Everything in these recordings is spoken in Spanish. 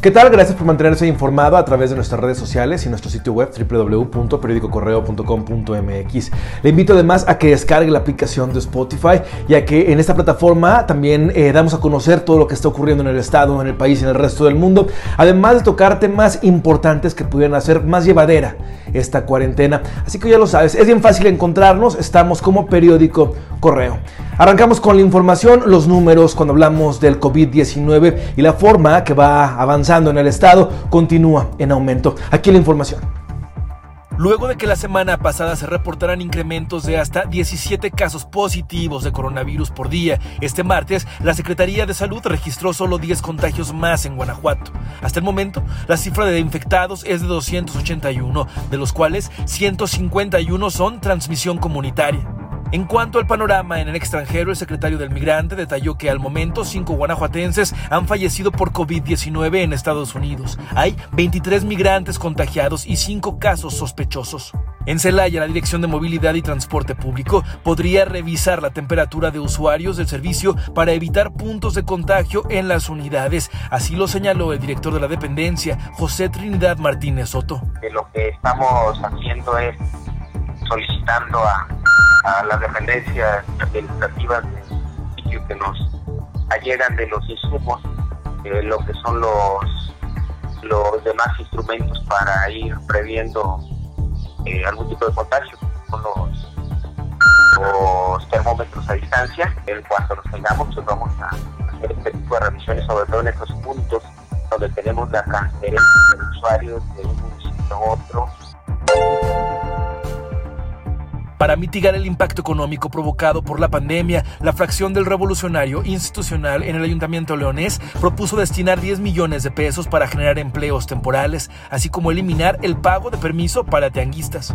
¿Qué tal? Gracias por mantenerse informado a través de nuestras redes sociales y nuestro sitio web www.periodicocorreo.com.mx. Le invito además a que descargue la aplicación de Spotify, ya que en esta plataforma también eh, damos a conocer todo lo que está ocurriendo en el estado, en el país y en el resto del mundo, además de tocar temas importantes que pudieran hacer más llevadera esta cuarentena. Así que ya lo sabes, es bien fácil encontrarnos, estamos como periódico correo. Arrancamos con la información, los números cuando hablamos del COVID-19 y la forma que va avanzando en el estado continúa en aumento. Aquí la información. Luego de que la semana pasada se reportaran incrementos de hasta 17 casos positivos de coronavirus por día, este martes la Secretaría de Salud registró solo 10 contagios más en Guanajuato. Hasta el momento, la cifra de infectados es de 281, de los cuales 151 son transmisión comunitaria. En cuanto al panorama en el extranjero, el secretario del Migrante detalló que al momento cinco guanajuatenses han fallecido por COVID-19 en Estados Unidos. Hay 23 migrantes contagiados y cinco casos sospechosos. En Celaya, la Dirección de Movilidad y Transporte Público podría revisar la temperatura de usuarios del servicio para evitar puntos de contagio en las unidades. Así lo señaló el director de la dependencia, José Trinidad Martínez Soto. lo que estamos haciendo es solicitando a las dependencias administrativas de que nos allegan de los insumos, eh, lo que son los, los demás instrumentos para ir previendo eh, algún tipo de contagio, son los, los termómetros a distancia. En cuanto los tengamos, pues vamos a hacer este tipo de revisiones, sobre todo en estos puntos donde tenemos la transferencia de usuarios de un municipio a otro para mitigar el impacto económico provocado por la pandemia, la fracción del revolucionario institucional en el Ayuntamiento Leonés propuso destinar 10 millones de pesos para generar empleos temporales, así como eliminar el pago de permiso para tianguistas.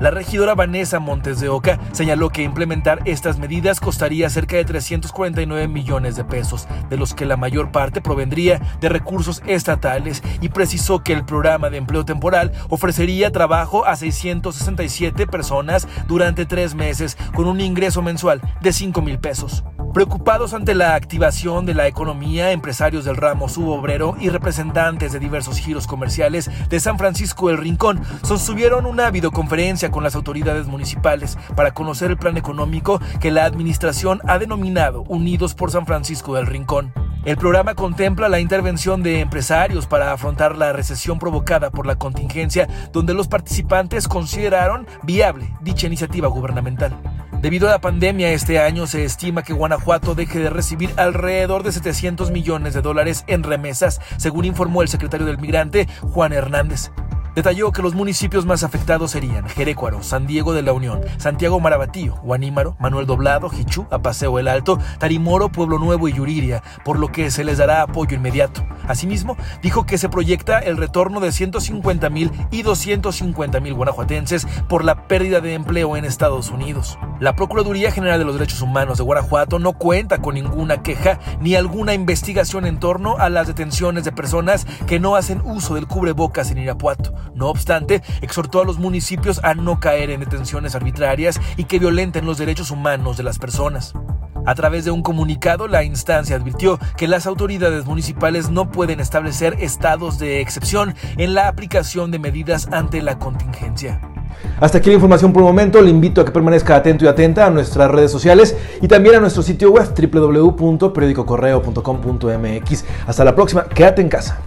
La regidora Vanessa Montes de Oca señaló que implementar estas medidas costaría cerca de 349 millones de pesos, de los que la mayor parte provendría de recursos estatales y precisó que el programa de empleo temporal ofrecería trabajo a 667 personas durante tres meses con un ingreso mensual de 5 mil pesos. Preocupados ante la activación de la economía, empresarios del ramo subobrero y representantes de diversos giros comerciales de San Francisco del Rincón sostuvieron una videoconferencia con las autoridades municipales para conocer el plan económico que la administración ha denominado Unidos por San Francisco del Rincón. El programa contempla la intervención de empresarios para afrontar la recesión provocada por la contingencia, donde los participantes consideraron viable dicha iniciativa gubernamental. Debido a la pandemia, este año se estima que Guanajuato deje de recibir alrededor de 700 millones de dólares en remesas, según informó el secretario del Migrante, Juan Hernández. Detalló que los municipios más afectados serían Jerecuaro, San Diego de la Unión, Santiago Marabatío, Guanímaro, Manuel Doblado, Jichú, Apaseo el Alto, Tarimoro, Pueblo Nuevo y Yuriria, por lo que se les dará apoyo inmediato. Asimismo, dijo que se proyecta el retorno de 150 mil y 250 mil guanajuatenses por la pérdida de empleo en Estados Unidos. La Procuraduría General de los Derechos Humanos de Guanajuato no cuenta con ninguna queja ni alguna investigación en torno a las detenciones de personas que no hacen uso del cubrebocas en Irapuato. No obstante, exhortó a los municipios a no caer en detenciones arbitrarias y que violenten los derechos humanos de las personas. A través de un comunicado, la instancia advirtió que las autoridades municipales no pueden establecer estados de excepción en la aplicación de medidas ante la contingencia. Hasta aquí la información por el momento. Le invito a que permanezca atento y atenta a nuestras redes sociales y también a nuestro sitio web www.periodicocorreo.com.mx. Hasta la próxima. Quédate en casa.